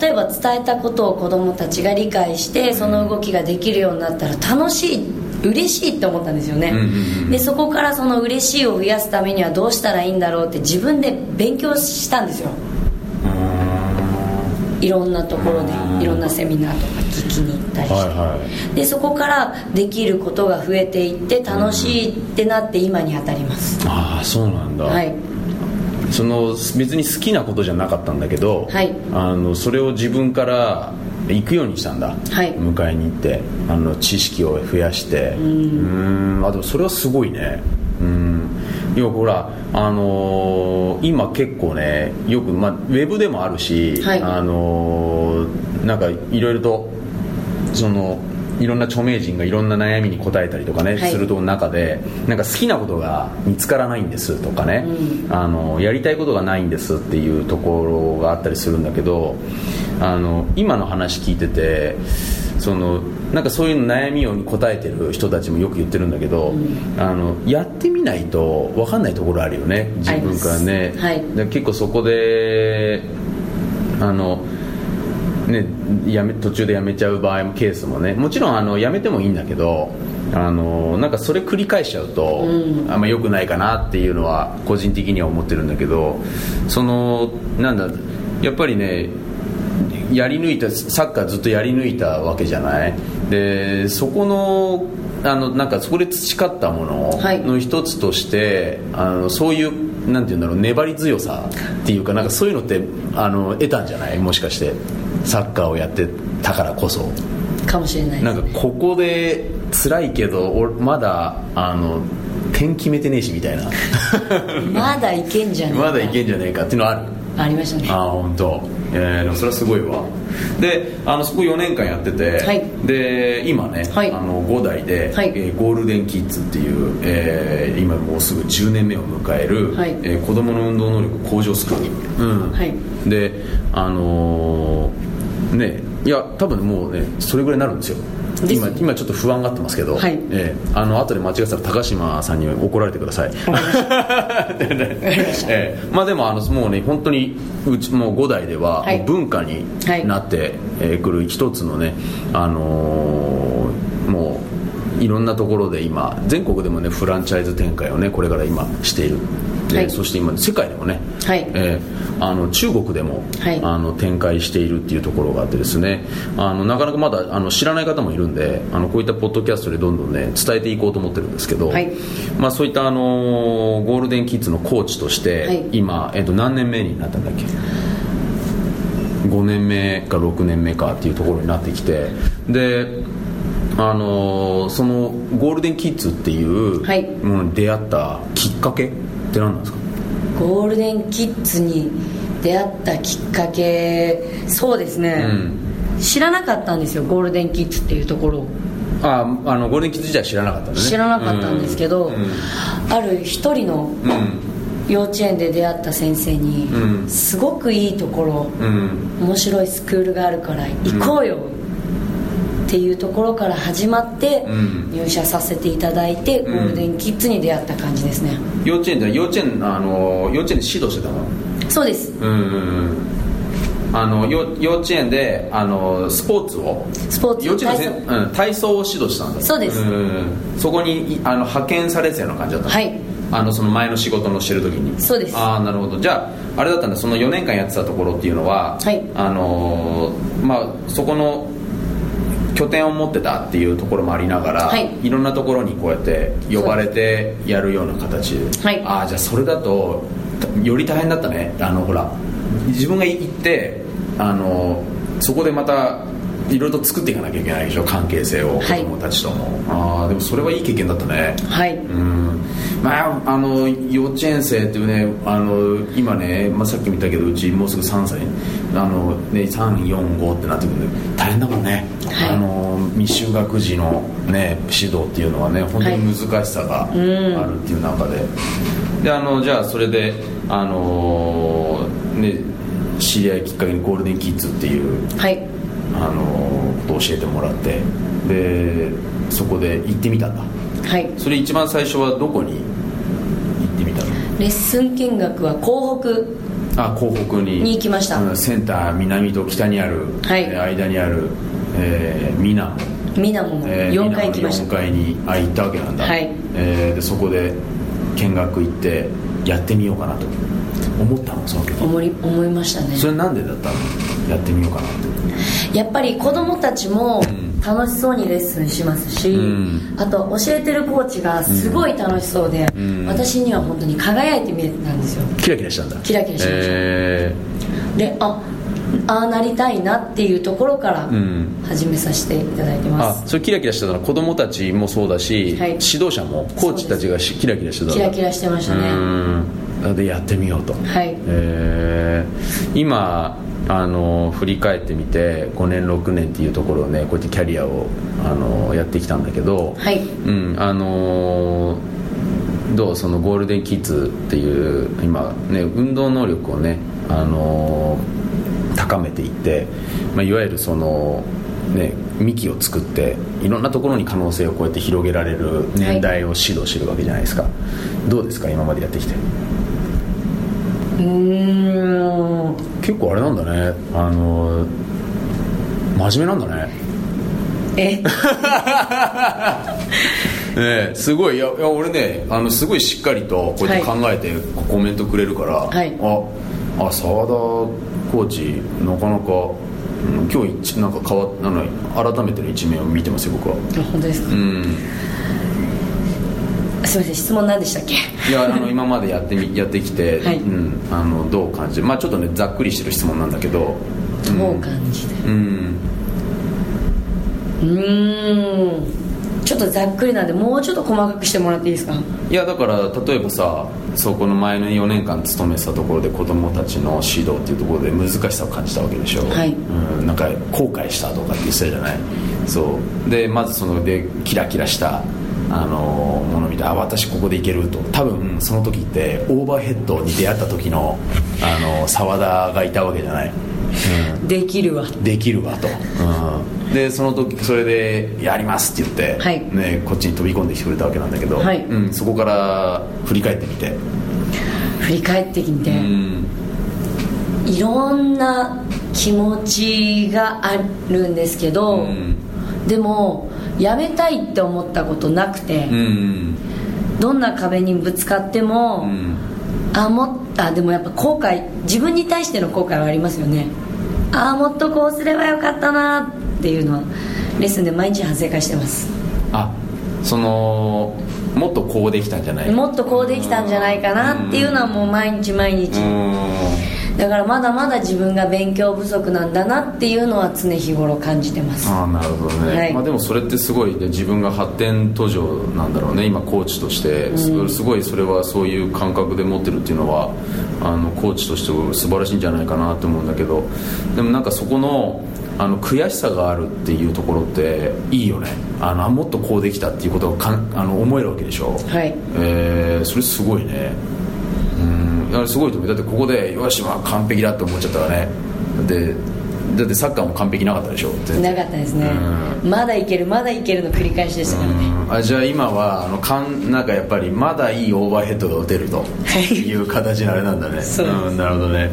S3: 例えば伝えたことを子供たちが理解してその動きができるようになったら楽しい嬉しいって思ったんですよね、うんうんうん、でそこからその嬉しいを増やすためにはどうしたらいいんだろうって自分で勉強したんですよ。いろんなところでいろんなセミナーとか聞きに行ったりして、はいはい、でそこからできることが増えていって楽しいってなって今に当たります、
S2: ああそうなんだ。
S3: はい。
S2: その別に好きなことじゃなかったんだけど、はい、あのそれを自分から行くようにしたんだ、
S3: はい、
S2: 迎えに行ってあの知識を増やして。うん。あでもそれはすごいね。うん。要はほら、あのー、今結構ねよく、まあ、ウェブでもあるし、はい、あのー、なんかいろいろとそのいろんな著名人がいろんな悩みに答えたりとかね、はい、すると中でなんか好きなことが見つからないんですとかね、うん、あのやりたいことがないんですっていうところがあったりするんだけどあの今の話聞いててそのなんかそういう悩みを答えてる人たちもよく言ってるんだけど、うん、あのやってみないと分かんないところあるよね自分からね、はい、結構そこであのね、やめ途中でやめちゃう場合もケースもね。もちろんあのやめてもいいんだけどあのなんかそれ繰り返しちゃうと、うん、あんま良くないかなっていうのは個人的には思ってるんだけどそのなんだやっぱりねやり抜いたサッカーずっとやり抜いたわけじゃない？でそこのあのなんかそこで培ったものの一つとして、はい、あのそういうなんていうんだろう粘り強さっていうかなんかそういうのってあの得たんじゃない？もしかしてサッカーをやってたからこそ。
S3: かもしれない。
S2: なんかここで辛いけどまだあの点決めてねえしみたいな。(laughs)
S3: まだいけんじゃね
S2: えか。まだいけんじゃねえかっていうのある。
S3: ありましたね。あ
S2: あ本当。えー、でもそれはすごいわ。であのそこ4年間やってて、はい、で今ね、はい、あの5代で、はい、えー、ゴールデンキッズっていう、えー、今もうすぐ10年目を迎える、はい。えー、子供の運動能力向上スクール、うん。はい、であのー、ねいや多分もうねそれぐらいになるんですよ。今今ちょっと不安がってますけど、はい。えー、あの後で間違ってたら高島さんに怒られてください。(laughs) えー、まあでもあのもうね本当にうちもう5代では文化になってくる一つのね、あのー、もういろんなところで今全国でもねフランチャイズ展開をねこれから今しているはい、そして今世界でもね、はい。えー、あの中国でも、はい、あの展開しているっていうところがあってですねあのなかなかまだあの知らない方もいるんであのこういったポッドキャストでどんどんね伝えていこうと思ってるんですけど、はい、まあ、そういったあのゴールデンキッズのコーチとして、はい、今、えー、と何年目になったんだっけ？5年目か6年目かっていうところになってきてであのそのゴールデンキッズっていうものに出会ったきっかけ、って何なんですか？
S3: ゴールデンキッズに出会ったきっかけ。そうですね、うん、知らなかったんですよゴールデンキッズっていうところを。
S2: ああのゴールデンキッズ自体知らなかった
S3: ね。知らなかったんですけど、うん、ある一人の幼稚園で出会った先生に、うん、すごくいいところ、うん、面白いスクールがあるから行こうよ、っていうところから始まって入社させていただいて、ゴールデンキッズに出会った感じですね、
S2: 幼稚園で幼稚園あの幼稚園で指導してたの？
S3: そうです。うん
S2: あの幼幼稚園であのスポーツを？
S3: スポーツ。
S2: 幼稚園の、うん、体操を指導したんだ。
S3: そうです。
S2: そこにあの派遣されてたような感じだったはい。あのその前の仕事のしてる時に？
S3: そうです。
S2: ああなるほど。じゃああれだったんだ。その4年間やってたところっていうのは、はい、あのまあそこの拠点を持ってたっていうところもありながら、はい、いろんなところにこうやって呼ばれてやるような形。で、はい、ああじゃあそれだとより大変だったね。あのほら自分が行ってあのそこでまたいろいろと作っていかなきゃいけないでしょ関係性を子供たちとも、はい、ああでもそれはいい経験だったね。はい。うんまああの幼稚園生っていうねあの今ね、まあ、さっきも言ったけどうちもうすぐ3歳。あの、ね、345ってなってくるんで大変だもんね、はい、あの未就学児の、ね、指導っていうのはね本当に難しさがあるっていう中で、はい、であのじゃあそれであのね知り合いきっかけにゴールデンキッズっていう、はい、あのことを教えてもらってでそこで行ってみたんだ。はい。それ一番最初はどこに
S3: レッスン見学は港
S2: 北あ港北に。
S3: に行きました、
S2: うん、センター南と北にある、はい、間にある、えー、ミナ。モ
S3: ミナモの4階行きました、
S2: えー、4階にあ行ったわけなんだ、はい。えー、でそこで見学行ってやってみようかなと。思ったのその時。
S3: 思い思いましたね。
S2: それなんでだったの？やってみようかなって。
S3: やっぱり子供たちも楽しそうにレッスンしますし、うん、あと教えてるコーチがすごい楽しそうで、うん、私には本当に輝いて見えたんですよ。
S2: キラキラしたんだ。
S3: キラキラしました、えー、であああなりたいなっていうところから始めさせていただいてます、
S2: うん、あそれキラキラしてたのは子供たちもそうだし、はい、指導者もコーチたちがキラキラしてた。
S3: キラキラしてましたね。
S2: でやってみようと、はい。えー、今あの振り返ってみて5年6年っていうところをねこうやってキャリアをあのやってきたんだけど、
S3: はい。
S2: うんあのどうそのゴールデンキッズっていう今ね運動能力をねあの高めていって、まあ、いわゆるそのね幹を作っていろんなところに可能性をこうやって広げられる年代を指導してるわけじゃないですか、どうですか今までやってきて
S3: うーん。
S2: 結構あれなんだね。あの真面目なんだね。
S3: え？(laughs)
S2: ねえすごい。いやいや俺ねあのすごいしっかりとこうやって考えてコメントくれるから、
S3: はい。
S2: ああ澤田コーチなかなか、うん今日一なんか変わっなんか改めての一面を見てますよ僕は。
S3: あ本当ですか、
S2: うん
S3: すみません質問何でしたっけ？
S2: いやあの今までやってみ (laughs) やってきて、
S3: はい。
S2: うん、あのどう感じる？まあちょっとねざっくりしてる質問なんだけど。
S3: どう感じて
S2: うん。
S3: うーん。ちょっとざっくりなんでもうちょっと細かくしてもらっていいですか？
S2: いやだから例えばさそこの前の4年間勤めてたところで子供たちの指導っていうところで難しさを感じたわけでしょ、
S3: はい。
S2: うん、なんか後悔したとかって言ってたじゃない？そう。でまずそのでキラキラしたあのもの見てあ私ここでいけると。多分その時ってオーバーヘッドに出会った時のあの澤田がいたわけじゃない、うん、
S3: できるわ。
S2: できるわと、うん、でその時それで「やります」って言って、
S3: はい。
S2: ね、こっちに飛び込んできてくれたわけなんだけど、
S3: はい。
S2: うん、そこから振り返ってみて、
S3: 振り返ってみて、
S2: うん。
S3: いろんな気持ちがあるんですけど、
S2: うん。
S3: でもやめたいって思ったことなくて、
S2: うん
S3: どんな壁にぶつかっても、
S2: うん。
S3: あもっあでもやっぱ後悔自分に対しての後悔はありますよね。ああもっとこうすればよかったなっていうのはレッスンで毎日反省会してます。
S2: あそのもっとこうできたんじゃない？
S3: もっとこうできたんじゃないかなっていうのはもう毎日毎日。
S2: うん
S3: だからまだまだ自分が勉強不足なんだなっていうのは常日頃感じてます。
S2: ああなるほどね、
S3: はい。
S2: まあ、でもそれってすごいね自分が発展途上なんだろうね今コーチとして、すすごいそれはそういう感覚で持ってるっていうのはあのコーチとして素晴らしいんじゃないかなと思うんだけど。でもなんかそこのあの悔しさがあるっていうところっていいよね。あのあもっとこうできたっていうことがかんあの思えるわけでしょ。
S3: はい。
S2: えーそれすごいねうん。いやすごいと思う。だってここでよしまあ完璧だって思っちゃったらね。だってだってサッカーも完璧なかったでしょ。
S3: なかったですね。まだいけるまだいけるの繰り返しでしたからね。
S2: あじゃあ今はあのかんなんかやっぱりまだいいオーバーヘッドが打てると。い。う形のあれなんだね。
S3: そうです。
S2: んなるほどね。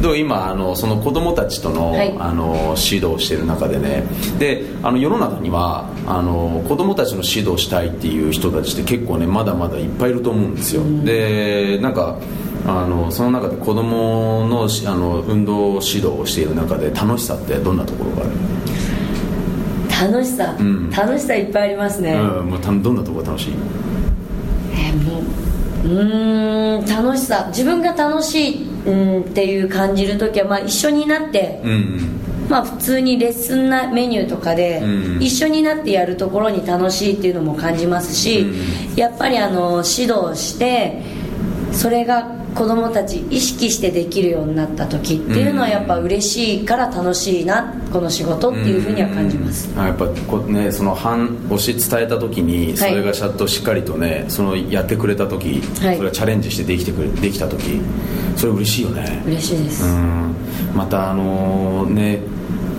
S2: でも今あのその子供たちとの,、
S3: はい。
S2: あの指導をしている中でね。であの世の中にはあの子供たちの指導したいっていう人たちって結構ねまだまだいっぱいいると思うんですよ、でなんかあのその中で子供のしあの運動指導をしている中で楽しさってどんなところがある
S3: 楽しさ、
S2: ん。
S3: 楽しさいっぱいありますね、
S2: うん、もうたどんなところが楽しい？
S3: えーもううーん楽しさ。自分が楽しい、うん、っていう感じる時は、まあ、一緒になって、
S2: うんうん。
S3: まあ、普通にレッスンなメニューとかで、
S2: うん
S3: 一緒になってやるところに楽しいっていうのも感じますし、やっぱりあの指導してそれが子供たち意識してできるようになった時っていうのはやっぱ嬉しいから楽しいなこの仕事っていうふうには感じます、
S2: あやっぱこうねその反教え伝えた時にそれがちゃんとしっかりとねそのやってくれた時、
S3: はい。
S2: それがチャレンジしてできてくれできた時それ嬉しいよね。
S3: 嬉しいです、
S2: うん。またあのね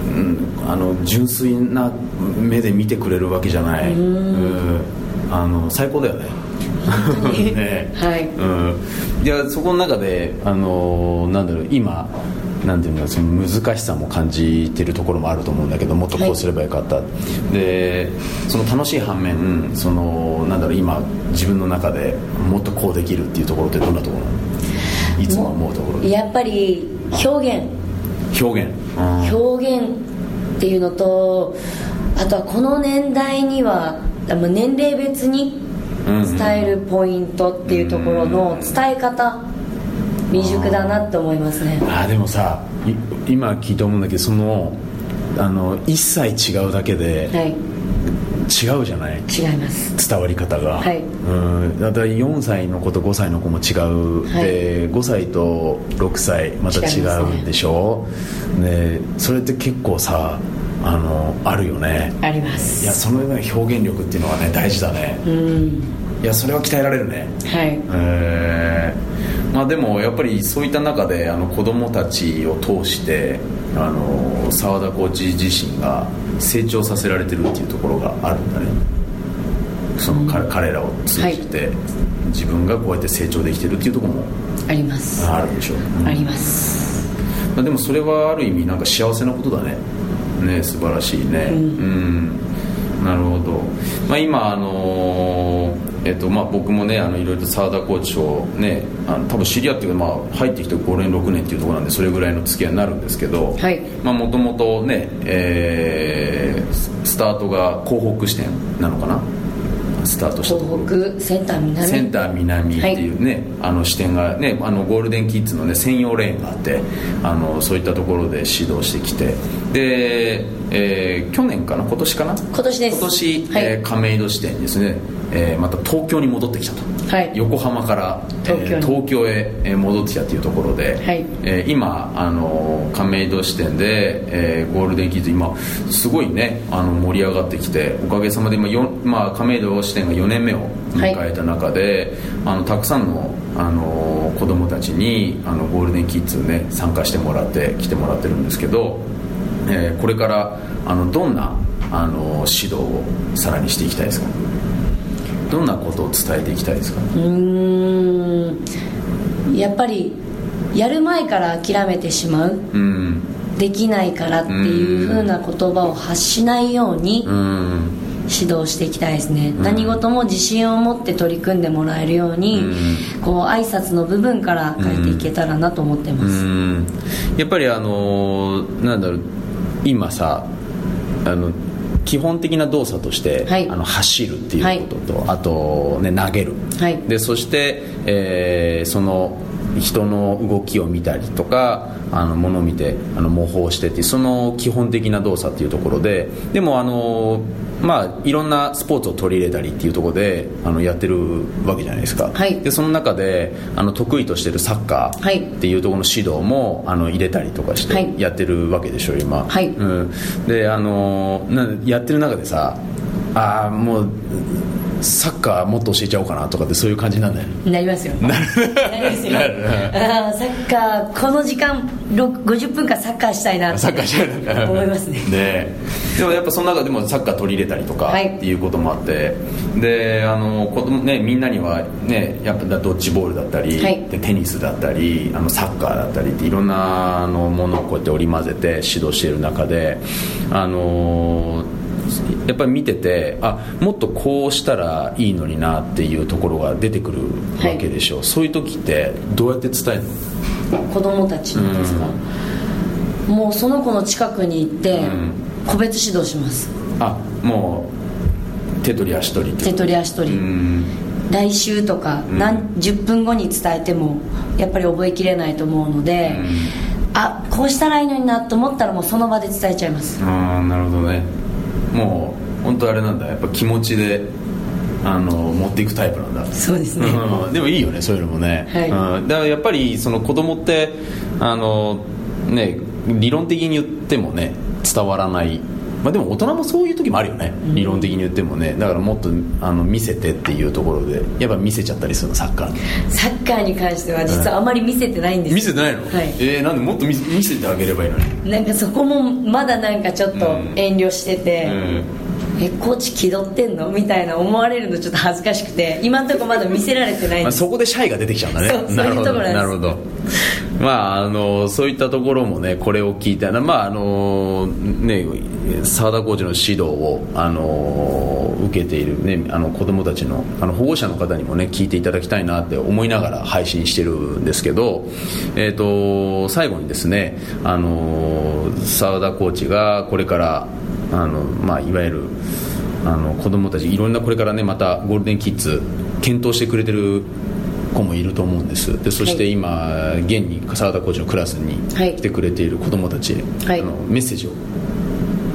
S2: うんあの純粋な目で見てくれるわけじゃない。うん。あの最高だよねね
S3: はい。
S2: うん、いやそこの中で、あのーなんだろう今なんていうのその難しさも感じてるところもあると思うんだけどもっとこうすればよかった、でその楽しい反面そのなんだろう今自分の中でもっとこうできるっていうところってどんなところなの？いつも思うところ。で
S3: やっぱり表現。
S2: 表現、うん。
S3: 表現っていうのとあとはこの年代には年齢別に伝えるポイントっていうところの伝え方未熟だなって思いますね。
S2: あーでもさい今聞いて思うんだけどそのあの一切違うだけで、
S3: はい。
S2: 違うじゃない？
S3: 違います。
S2: 伝わり方が、
S3: はい。
S2: うん。だから4歳の子と5歳の子も違う、
S3: はい。
S2: で5歳と6歳また違うんでしょ？でそれって結構さあのあるよね。
S3: あります。
S2: いやそのような表現力っていうのはね大事だね。
S3: うん。
S2: いやそれは鍛えられるね。
S3: はい。
S2: えー。まあでもやっぱりそういった中であの子供たちを通してあの澤田コーチ自身が成長させられてるっていうところがあるんだね。その彼彼らを通じて、自分がこうやって成長できてるっていうところも
S3: あります。
S2: あるでしょう、
S3: あります。
S2: まあでもそれはある意味なんか幸せなことだねね素晴らしいね。うん、なるほど、まあ、今あのーえっとまあ、僕もねあのいろいろと澤田コーチをねあの多分知り合って、まあ、入ってきて5年6年っていうところなんでそれぐらいの付き合いになるんですけど
S3: はい。
S2: もともとね、えーススタートが港北支店なのかな？スタートしたところ。
S3: 東北センター南。
S2: センター南っていうね、あの視点がねあのゴールデンキッズのね専用レーンがあってあのそういったところで指導してきて。で、えー去年かな？今年かな？
S3: 今年です。
S2: 今年、
S3: はい。
S2: えー亀戸支店にですね、えーまた東京に戻ってきた。と、
S3: はい。
S2: 横浜から、えー
S3: 東京に。
S2: 東京へえー戻ってきたというところで、
S3: はい。
S2: えー今あの亀戸支店で、えーゴールデンキッズ今すごいねあの盛り上がってきておかげさまで今、よんまあ、亀戸支店が4年目を迎えた中で、あのたくさんのあの子供たちにあのゴールデンキッズね参加してもらって来てもらってるんですけど、えーこれからあのどんなあの指導をさらにしていきたいですか？どんなことを伝えていきたいですか？
S3: うーん。やっぱりやる前から諦めてしまう。
S2: うん。
S3: できないからっていう風な言葉を発しないように
S2: うん。
S3: 指導していきたいですね、何事も自信を持って取り組んでもらえるように、こう挨拶の部分から変えていけたらなと思ってます、
S2: うん。やっぱりあのーなんだろう今さあの基本的な動作として、
S3: はい。
S2: あの走るっていうことと、あと、ね、投げる、
S3: はい。
S2: でそして、えーその人の動きを見たりとかあの物を見てあの模倣してっていうその基本的な動作っていうところででもあのまあいろんなスポーツを取り入れたりっていうところであのやってるわけじゃないですか、
S3: はい。
S2: でその中であの得意としてるサッカ
S3: はい。
S2: ーっていうところの指導もあの入れたりとかし
S3: はい。
S2: てやってるわけでしょ今、
S3: はい。
S2: うん、であのなやってる中でさああもうサッカーもっと教えちゃおうかなとかってそういう感じなんだよね。
S3: なりますよなりますよ
S2: なる
S3: あーサッカーこの時間ろ50分間サッカーしたいな
S2: サッカーしない
S3: 思いますね。(laughs)
S2: ね。でもやっぱその中でもサッカー取り入れたりとか
S3: はい。
S2: っていうこともあって、であの子供ねみんなにはねやっぱドッジボールだったり、
S3: はい。
S2: でテニスだったりあのサッカーだったりっていろんなあのものをこうやって織り交ぜて指導している中であのやっぱり見ててあもっとこうしたらいいのになっていうところが出てくるわけでしょ、そういう時ってどうやって伝えるの？
S3: 子供たちにですか、もうその子の近くに行って
S2: ん。
S3: 個別指導します。
S2: あもう手取り足取り
S3: 手取り足取り、
S2: うん。
S3: 来週とか何10分後に伝えてもやっぱり覚えきれないと思うので、あこうしたらいいのになと思ったらもうその場で伝えちゃいます。
S2: ああなるほどねもう本当あれなんだ。やっぱ気持ちであの持っていくタイプなんだ。
S3: そうですね。
S2: うん。でもいいよねそういうのもね、
S3: はい。
S2: うん、だからやっぱりその子供ってあのね理論的に言ってもね伝わらないまあ、でも大人もそういう時もあるよね、理論的に言ってもね。だからもっとあの見せてっていうところで。やっぱ見せちゃったりするのサッカーに。
S3: サッカーに関しては実はあまり見せてないんです
S2: 見せてないの、
S3: はい。
S2: えー、なんでもっと見せ見せてあげればいいのに？
S3: なんかそこもまだなんかちょっと遠慮してて、えコーチ気取ってんの？みたいな思われるのちょっと恥ずかしくて今のところまだ見せられてないん
S2: まあ、
S3: です
S2: そこでシャイが出てきちゃうんだね。
S3: そう
S2: なるほど
S3: そういうところなんです。
S2: なるほど。まああのそういったところもねこれを聞いた。らまああのね澤田コーチの指導をあの受けているねあの子供たちのあの保護者の方にもね聞いていただきたいなって思いながら配信してるんですけどえっ、と最後にですねあの澤田コーチがこれからあのまあいわゆるあの子供たちいろんなこれからねまたゴールデンキッズ検討してくれてる子もいると思うんです。でそして今、現に澤田コーチのクラスに
S3: はい。
S2: 来てくれている子供たちへ、
S3: はい。
S2: あのメッセージを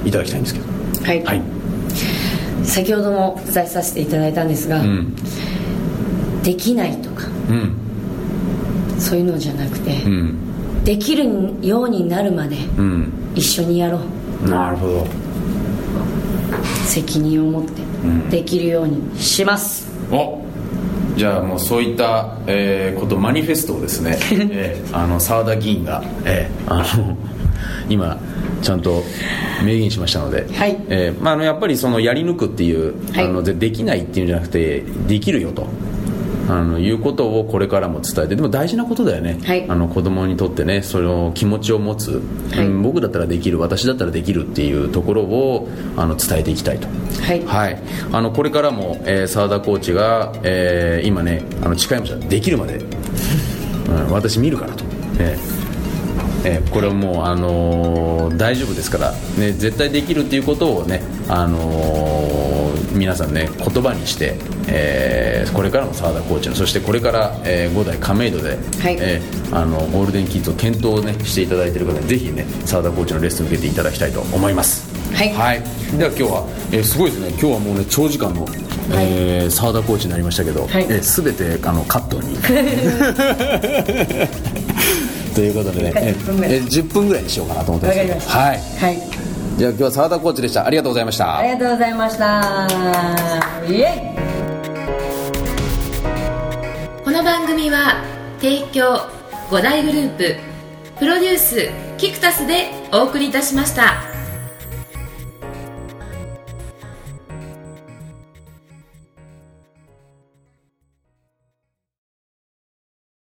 S2: いただきたいんですけど。
S3: はい、
S2: はい。
S3: 先ほどもお伝えさせていただいたんですが、
S2: うん。
S3: できないとか
S2: うん。
S3: そういうのじゃなくて、
S2: うん。
S3: できるようになるまで
S2: うん。
S3: 一緒にやろう。
S2: なるほど。
S3: 責任を持ってできるようにします、
S2: おじゃあもうそういった、えーことマニフェストをですね、(laughs) えーあの澤田議員が、えーあの (laughs) 今ちゃんと明言しましたので、
S3: はい
S2: えーまあ、あのやっぱりそのやり抜くっていう、
S3: はい
S2: あのでできないっていうんじゃなくてできるよと。あのいうことをこれからも伝えてでも大事なことだよね、
S3: はい。
S2: あの子供にとってねその気持ちを持つ、
S3: はい。
S2: うん僕だったらできる私だったらできるっていうところをあの伝えていきたいと。
S3: はい。
S2: はい、あのこれからもえー澤、田コーチが、えー今ねあの近いものできるまで、うん、私見るからと、えーえーこれはもう、あのー大丈夫ですから、ね、絶対できるっていうことをね、あのー皆さんね言葉にして、えーこれからも澤田コーチのそしてこれから、えー5代亀戸で、えーあのゴールデンキッズを検討、ね、していただいている方にぜひね澤田コーチのレッスンを受けていただきたいと思います。
S3: はい。
S2: はい、では今日は、えーすごいですね。今日はもうね長時間のえー澤、田コーチになりましたけど、
S3: はい。
S2: えー全てあのカットに。(laughs) ということでね、え
S3: 10分ぐらい
S2: ー10分ぐらいにしようかなと思ってます
S3: わかりました。
S2: はい。
S3: はい
S2: じゃあ今日は澤田コーチでした。ありがとうございました。
S3: ありがとうございました。イエイ。
S1: この番組は提供5大グループプロデュースキクタスでお送りいたしました。